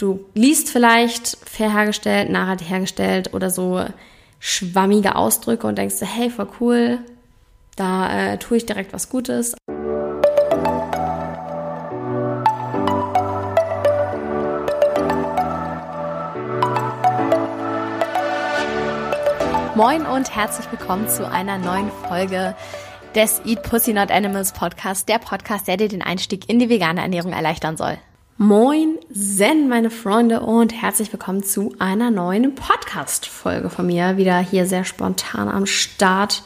du liest vielleicht fair hergestellt, nachhaltig hergestellt oder so schwammige Ausdrücke und denkst, hey, voll cool, da äh, tue ich direkt was Gutes. Moin und herzlich willkommen zu einer neuen Folge des Eat Pussy Not Animals Podcast, der Podcast, der dir den Einstieg in die vegane Ernährung erleichtern soll. Moin, Zen, meine Freunde, und herzlich willkommen zu einer neuen Podcast-Folge von mir. Wieder hier sehr spontan am Start.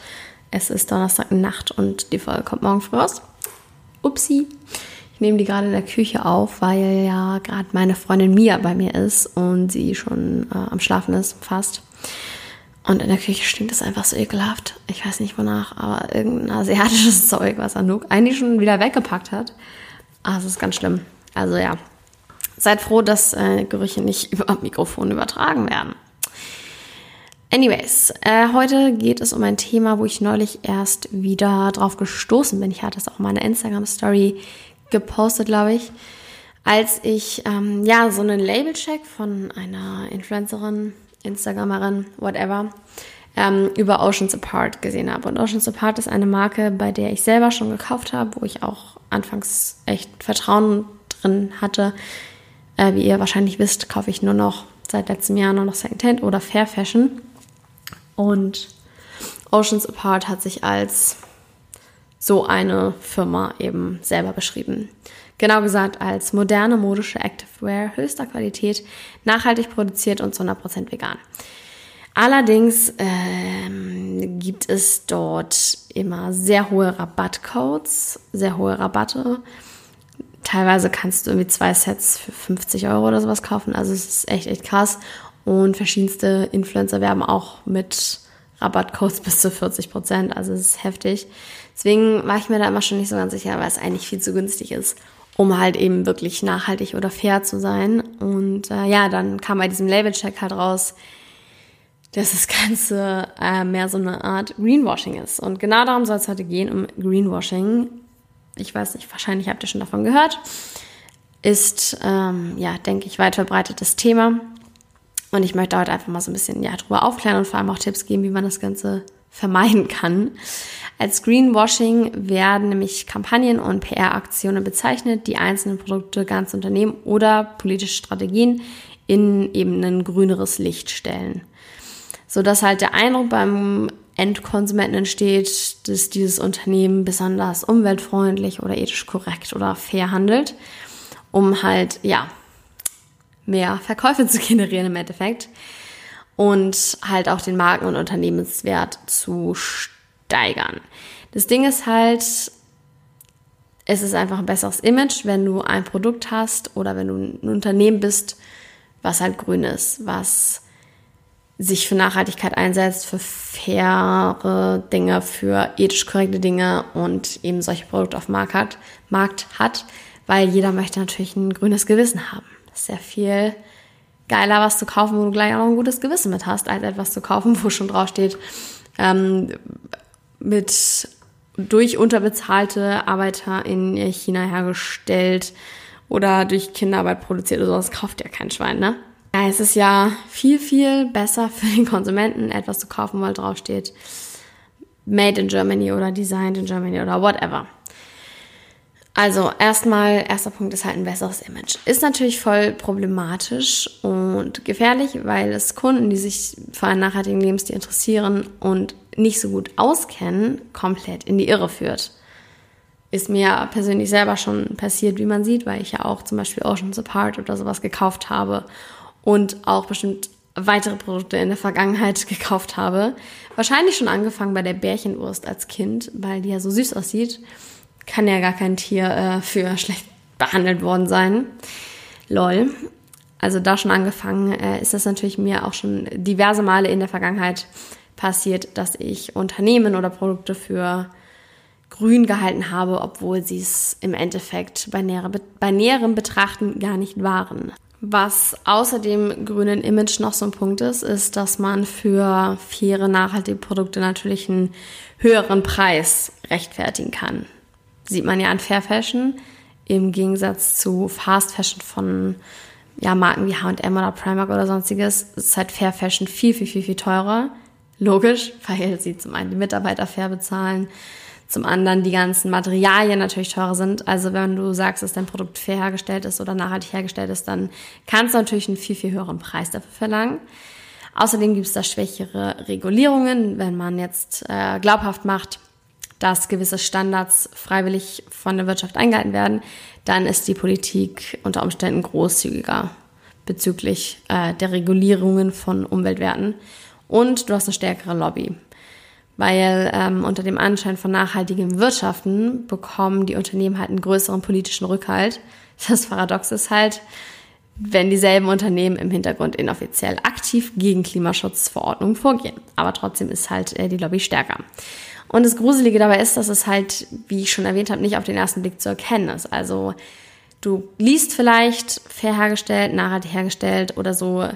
Es ist Donnerstagnacht und die Folge kommt morgen früh raus. Upsi. Ich nehme die gerade in der Küche auf, weil ja gerade meine Freundin Mia bei mir ist und sie schon äh, am Schlafen ist, fast. Und in der Küche stinkt es einfach so ekelhaft. Ich weiß nicht wonach, aber irgendein asiatisches Zeug, was Anouk eigentlich schon wieder weggepackt hat. Ah, es ist ganz schlimm. Also ja, seid froh, dass äh, Gerüche nicht über Mikrofon übertragen werden. Anyways, äh, heute geht es um ein Thema, wo ich neulich erst wieder drauf gestoßen bin. Ich hatte es auch in meiner Instagram-Story gepostet, glaube ich, als ich ähm, ja so einen Label-Check von einer Influencerin Instagramerin, whatever, ähm, über Oceans Apart gesehen habe. Und Oceans Apart ist eine Marke, bei der ich selber schon gekauft habe, wo ich auch anfangs echt Vertrauen drin hatte. Äh, wie ihr wahrscheinlich wisst, kaufe ich nur noch seit letztem Jahr nur noch Secondhand oder Fair Fashion. Und Oceans Apart hat sich als so eine Firma eben selber beschrieben. Genau gesagt als moderne modische Activewear höchster Qualität, nachhaltig produziert und zu 100% vegan. Allerdings ähm, gibt es dort immer sehr hohe Rabattcodes, sehr hohe Rabatte. Teilweise kannst du irgendwie zwei Sets für 50 Euro oder sowas kaufen. Also es ist echt, echt krass. Und verschiedenste Influencer werben auch mit Rabattcodes bis zu 40 Prozent. Also es ist heftig. Deswegen war ich mir da immer schon nicht so ganz sicher, weil es eigentlich viel zu günstig ist um halt eben wirklich nachhaltig oder fair zu sein. Und äh, ja, dann kam bei diesem Label-Check halt raus, dass das Ganze äh, mehr so eine Art Greenwashing ist. Und genau darum soll es heute gehen, um Greenwashing. Ich weiß nicht, wahrscheinlich habt ihr schon davon gehört. Ist, ähm, ja, denke ich, weit verbreitetes Thema. Und ich möchte heute einfach mal so ein bisschen ja, drüber aufklären und vor allem auch Tipps geben, wie man das Ganze vermeiden kann. Als Greenwashing werden nämlich Kampagnen und PR-Aktionen bezeichnet, die einzelne Produkte, ganze Unternehmen oder politische Strategien in eben ein grüneres Licht stellen. Sodass halt der Eindruck beim Endkonsumenten entsteht, dass dieses Unternehmen besonders umweltfreundlich oder ethisch korrekt oder fair handelt, um halt, ja, mehr Verkäufe zu generieren im Endeffekt und halt auch den Marken- und Unternehmenswert zu steigern. Das Ding ist halt, es ist einfach ein besseres Image, wenn du ein Produkt hast oder wenn du ein Unternehmen bist, was halt grün ist, was sich für Nachhaltigkeit einsetzt, für faire Dinge, für ethisch korrekte Dinge und eben solche Produkte auf Markt hat, Markt hat, weil jeder möchte natürlich ein grünes Gewissen haben. Das ist sehr viel geiler, was zu kaufen, wo du gleich auch ein gutes Gewissen mit hast, als etwas zu kaufen, wo schon draufsteht, ähm, mit durch unterbezahlte Arbeiter in China hergestellt oder durch Kinderarbeit produziert oder sowas, kauft ja kein Schwein, ne? Ja, es ist ja viel, viel besser für den Konsumenten, etwas zu kaufen, weil draufsteht Made in Germany oder Designed in Germany oder whatever. Also erstmal, erster Punkt ist halt ein besseres Image. Ist natürlich voll problematisch und gefährlich, weil es Kunden, die sich für einen nachhaltigen Lebensstil interessieren und nicht so gut auskennen, komplett in die Irre führt. Ist mir persönlich selber schon passiert, wie man sieht, weil ich ja auch zum Beispiel Oceans Apart oder sowas gekauft habe und auch bestimmt weitere Produkte in der Vergangenheit gekauft habe. Wahrscheinlich schon angefangen bei der Bärchenwurst als Kind, weil die ja so süß aussieht kann ja gar kein Tier äh, für schlecht behandelt worden sein. Lol. Also da schon angefangen äh, ist das natürlich mir auch schon diverse Male in der Vergangenheit passiert, dass ich Unternehmen oder Produkte für grün gehalten habe, obwohl sie es im Endeffekt bei, nähere, bei näherem Betrachten gar nicht waren. Was außer dem grünen Image noch so ein Punkt ist, ist, dass man für faire, nachhaltige Produkte natürlich einen höheren Preis rechtfertigen kann sieht man ja an Fair Fashion im Gegensatz zu Fast Fashion von ja, Marken wie H&M oder Primark oder sonstiges, ist halt Fair Fashion viel, viel, viel, viel teurer. Logisch, weil sie zum einen die Mitarbeiter fair bezahlen, zum anderen die ganzen Materialien natürlich teurer sind. Also wenn du sagst, dass dein Produkt fair hergestellt ist oder nachhaltig hergestellt ist, dann kannst du natürlich einen viel, viel höheren Preis dafür verlangen. Außerdem gibt es da schwächere Regulierungen, wenn man jetzt äh, glaubhaft macht, dass gewisse Standards freiwillig von der Wirtschaft eingehalten werden, dann ist die Politik unter Umständen großzügiger bezüglich äh, der Regulierungen von Umweltwerten. Und du hast eine stärkere Lobby. Weil ähm, unter dem Anschein von nachhaltigem Wirtschaften bekommen die Unternehmen halt einen größeren politischen Rückhalt. Das Paradox ist halt, wenn dieselben Unternehmen im Hintergrund inoffiziell aktiv gegen Klimaschutzverordnungen vorgehen. Aber trotzdem ist halt äh, die Lobby stärker. Und das Gruselige dabei ist, dass es halt, wie ich schon erwähnt habe, nicht auf den ersten Blick zu erkennen ist. Also du liest vielleicht fair hergestellt, nachhaltig hergestellt oder so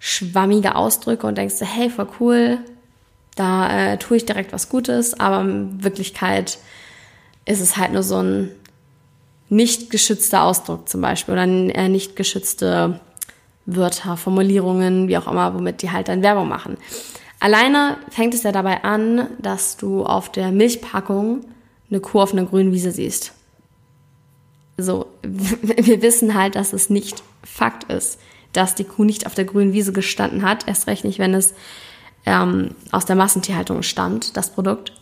schwammige Ausdrücke und denkst, hey, voll cool, da äh, tue ich direkt was Gutes, aber in Wirklichkeit ist es halt nur so ein nicht geschützter Ausdruck zum Beispiel oder äh, nicht geschützte Wörter, Formulierungen, wie auch immer, womit die halt dann Werbung machen. Alleine fängt es ja dabei an, dass du auf der Milchpackung eine Kuh auf einer grünen Wiese siehst. So, wir wissen halt, dass es nicht Fakt ist, dass die Kuh nicht auf der grünen Wiese gestanden hat. Erst recht nicht, wenn es ähm, aus der Massentierhaltung stammt, das Produkt.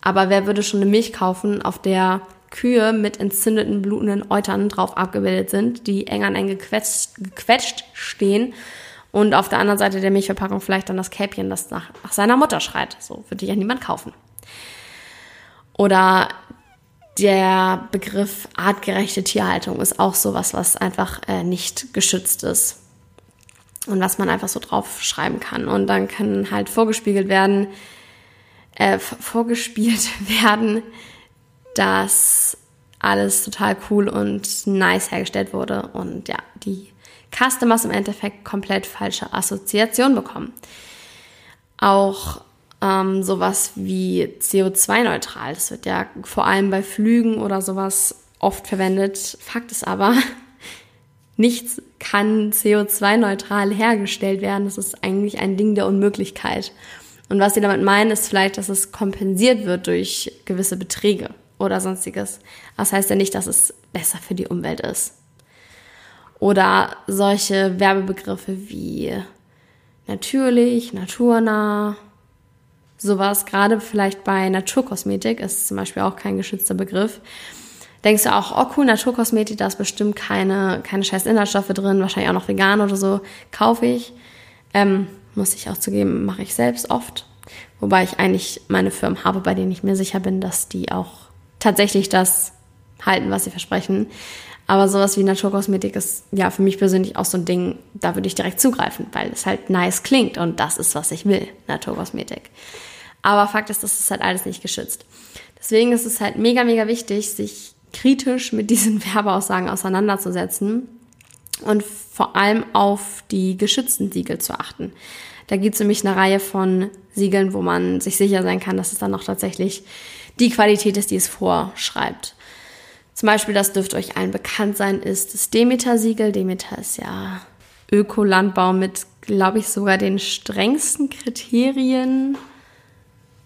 Aber wer würde schon eine Milch kaufen, auf der Kühe mit entzündeten, blutenden Eutern drauf abgebildet sind, die eng an eng gequetscht, gequetscht stehen und auf der anderen Seite der Milchverpackung vielleicht dann das Käpchen, das nach, nach seiner Mutter schreit. So würde ja niemand kaufen. Oder der Begriff artgerechte Tierhaltung ist auch sowas, was einfach äh, nicht geschützt ist und was man einfach so drauf schreiben kann. Und dann kann halt vorgespiegelt werden, äh, vorgespielt werden, dass alles total cool und nice hergestellt wurde und ja, die Customers im Endeffekt komplett falsche Assoziationen bekommen. Auch ähm, sowas wie CO2-neutral, das wird ja vor allem bei Flügen oder sowas oft verwendet. Fakt ist aber, nichts kann CO2-neutral hergestellt werden. Das ist eigentlich ein Ding der Unmöglichkeit. Und was sie damit meinen, ist vielleicht, dass es kompensiert wird durch gewisse Beträge oder sonstiges. Das heißt ja nicht, dass es besser für die Umwelt ist. Oder solche Werbebegriffe wie natürlich, naturnah, sowas, gerade vielleicht bei Naturkosmetik ist zum Beispiel auch kein geschützter Begriff. Denkst du auch, oh cool, Naturkosmetik, da ist bestimmt keine, keine scheiß Inhaltsstoffe drin, wahrscheinlich auch noch vegan oder so, kaufe ich. Ähm, muss ich auch zugeben, mache ich selbst oft. Wobei ich eigentlich meine Firmen habe, bei denen ich mir sicher bin, dass die auch tatsächlich das halten, was sie versprechen. Aber sowas wie Naturkosmetik ist ja für mich persönlich auch so ein Ding, da würde ich direkt zugreifen, weil es halt nice klingt und das ist, was ich will, Naturkosmetik. Aber Fakt ist, das ist halt alles nicht geschützt. Deswegen ist es halt mega, mega wichtig, sich kritisch mit diesen Werbeaussagen auseinanderzusetzen und vor allem auf die geschützten Siegel zu achten. Da gibt es nämlich eine Reihe von Siegeln, wo man sich sicher sein kann, dass es dann auch tatsächlich die Qualität ist, die es vorschreibt. Zum Beispiel, das dürfte euch allen bekannt sein, ist das Demeter-Siegel. Demeter ist ja Ökolandbau mit, glaube ich, sogar den strengsten Kriterien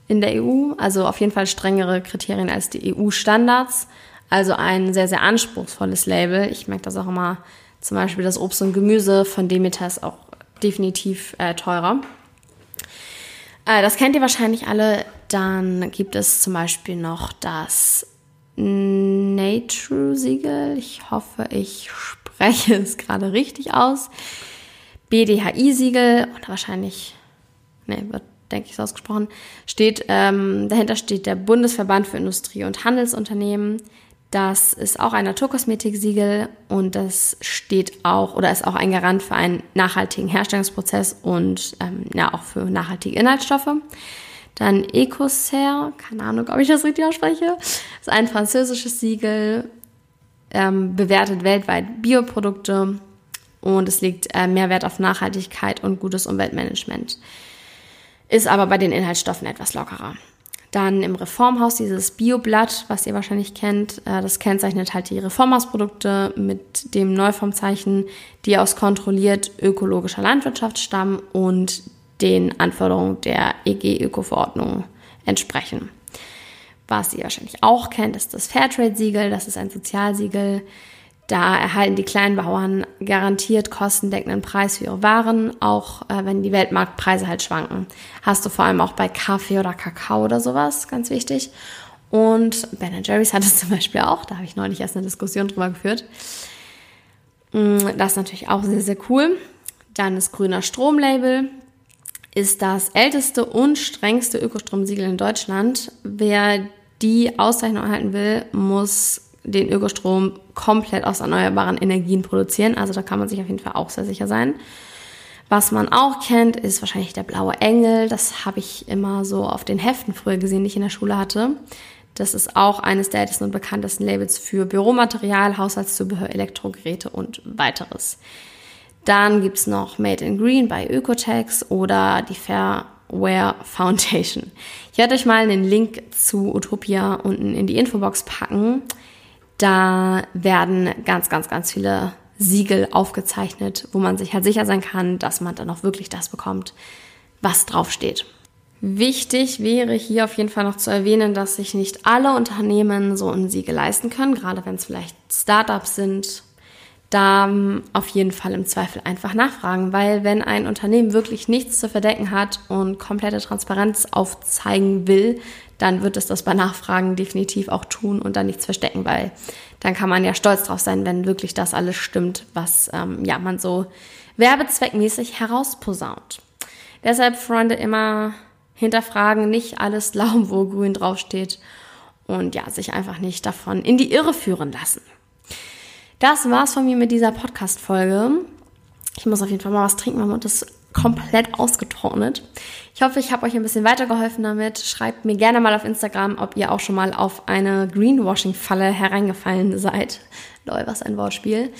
in der EU. Also auf jeden Fall strengere Kriterien als die EU-Standards. Also ein sehr, sehr anspruchsvolles Label. Ich merke das auch immer. Zum Beispiel das Obst und Gemüse von Demeter ist auch definitiv äh, teurer. Äh, das kennt ihr wahrscheinlich alle. Dann gibt es zum Beispiel noch das Natrue-Siegel. Ich hoffe, ich spreche es gerade richtig aus. BDHI-Siegel und wahrscheinlich, ne, wird, denke ich, so ausgesprochen, steht, ähm, dahinter steht der Bundesverband für Industrie- und Handelsunternehmen. Das ist auch ein Naturkosmetik-Siegel und das steht auch oder ist auch ein Garant für einen nachhaltigen Herstellungsprozess und ähm, ja auch für nachhaltige Inhaltsstoffe. Dann Ecocer, keine Ahnung, ob ich das richtig ausspreche, ist ein französisches Siegel, ähm, bewertet weltweit Bioprodukte und es legt äh, Mehrwert auf Nachhaltigkeit und gutes Umweltmanagement. Ist aber bei den Inhaltsstoffen etwas lockerer. Dann im Reformhaus dieses Bioblatt, was ihr wahrscheinlich kennt. Äh, das kennzeichnet halt die Reformhausprodukte mit dem Neuformzeichen, die aus kontrolliert ökologischer Landwirtschaft stammen und den Anforderungen der EG-Öko-Verordnung entsprechen. Was ihr wahrscheinlich auch kennt, ist das Fairtrade-Siegel. Das ist ein Sozialsiegel. Da erhalten die kleinen Bauern garantiert kostendeckenden Preis für ihre Waren, auch äh, wenn die Weltmarktpreise halt schwanken. Hast du vor allem auch bei Kaffee oder Kakao oder sowas, ganz wichtig. Und Ben Jerry's hat es zum Beispiel auch, da habe ich neulich erst eine Diskussion drüber geführt. Mm, das ist natürlich auch sehr, sehr cool. Dann das grüner Stromlabel ist das älteste und strengste Ökostromsiegel in Deutschland. Wer die Auszeichnung erhalten will, muss den Ökostrom komplett aus erneuerbaren Energien produzieren. Also da kann man sich auf jeden Fall auch sehr sicher sein. Was man auch kennt, ist wahrscheinlich der blaue Engel. Das habe ich immer so auf den Heften früher gesehen, die ich in der Schule hatte. Das ist auch eines der ältesten und bekanntesten Labels für Büromaterial, Haushaltszubehör, Elektrogeräte und weiteres. Dann gibt es noch Made in Green bei Ökotex oder die Fairware Foundation. Ich werde euch mal einen Link zu Utopia unten in die Infobox packen. Da werden ganz, ganz, ganz viele Siegel aufgezeichnet, wo man sich halt sicher sein kann, dass man dann auch wirklich das bekommt, was draufsteht. Wichtig wäre hier auf jeden Fall noch zu erwähnen, dass sich nicht alle Unternehmen so ein Siegel leisten können, gerade wenn es vielleicht Startups sind. Da auf jeden Fall im Zweifel einfach nachfragen, weil wenn ein Unternehmen wirklich nichts zu verdecken hat und komplette Transparenz aufzeigen will, dann wird es das bei Nachfragen definitiv auch tun und dann nichts verstecken, weil dann kann man ja stolz drauf sein, wenn wirklich das alles stimmt, was ähm, ja man so werbezweckmäßig herausposaunt. Deshalb, Freunde, immer hinterfragen, nicht alles glauben, wo grün draufsteht und ja, sich einfach nicht davon in die Irre führen lassen. Das war's von mir mit dieser Podcast-Folge. Ich muss auf jeden Fall mal was trinken, mein Mund ist komplett ausgetrocknet. Ich hoffe, ich habe euch ein bisschen weitergeholfen damit. Schreibt mir gerne mal auf Instagram, ob ihr auch schon mal auf eine Greenwashing-Falle hereingefallen seid. Lol, was ein Wortspiel.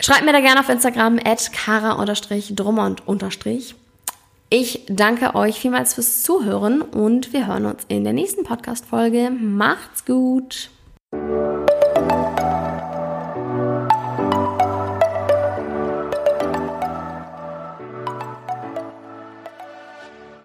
Schreibt mir da gerne auf Instagram at kara-drummond Ich danke euch vielmals fürs Zuhören und wir hören uns in der nächsten Podcast-Folge. Macht's gut!